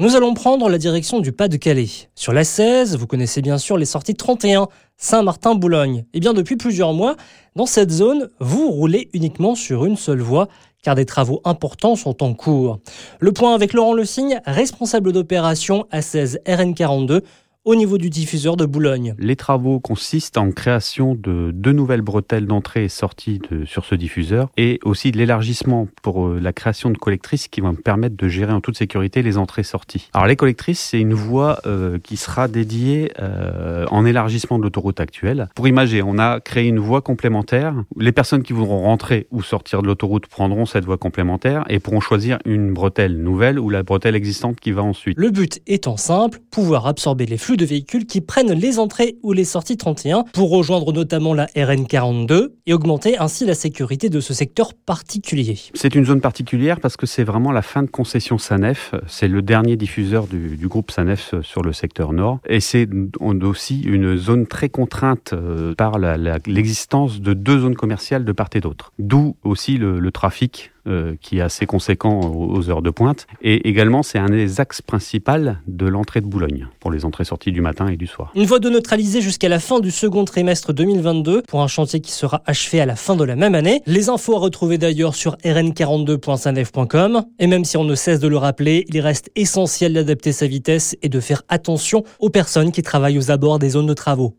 Nous allons prendre la direction du Pas-de-Calais. Sur la 16, vous connaissez bien sûr les sorties 31, Saint-Martin-Boulogne. Et eh bien depuis plusieurs mois, dans cette zone, vous roulez uniquement sur une seule voie car des travaux importants sont en cours. Le point avec Laurent Le Signe, responsable d'opération A16 RN42 au niveau du diffuseur de Boulogne. Les travaux consistent en création de deux nouvelles bretelles d'entrée et sortie sur ce diffuseur et aussi de l'élargissement pour euh, la création de collectrices qui vont permettre de gérer en toute sécurité les entrées et sorties. Alors les collectrices, c'est une voie euh, qui sera dédiée euh, en élargissement de l'autoroute actuelle. Pour imager, on a créé une voie complémentaire. Les personnes qui voudront rentrer ou sortir de l'autoroute prendront cette voie complémentaire et pourront choisir une bretelle nouvelle ou la bretelle existante qui va ensuite. Le but étant simple, pouvoir absorber les flux de véhicules qui prennent les entrées ou les sorties 31 pour rejoindre notamment la RN42 et augmenter ainsi la sécurité de ce secteur particulier. C'est une zone particulière parce que c'est vraiment la fin de concession SANEF. C'est le dernier diffuseur du, groupe SANEF sur le secteur nord. Et c'est aussi une zone très contrainte euh, par l'existence de deux zones commerciales de part et d'autre. D'où aussi le trafic euh, qui est assez conséquent aux heures de pointe. Et également, c'est un des axes principaux de l'entrée de Boulogne, pour les entrées-sorties du matin et du soir. Une voie de neutraliser jusqu'à la fin du second trimestre 2022, pour un chantier qui sera achevé à la fin de la même année. Les infos à retrouver d'ailleurs sur rn42.sanef.com. Et même si on ne cesse de le rappeler, il reste essentiel d'adapter sa vitesse et de faire attention aux personnes qui travaillent aux abords des zones de travaux.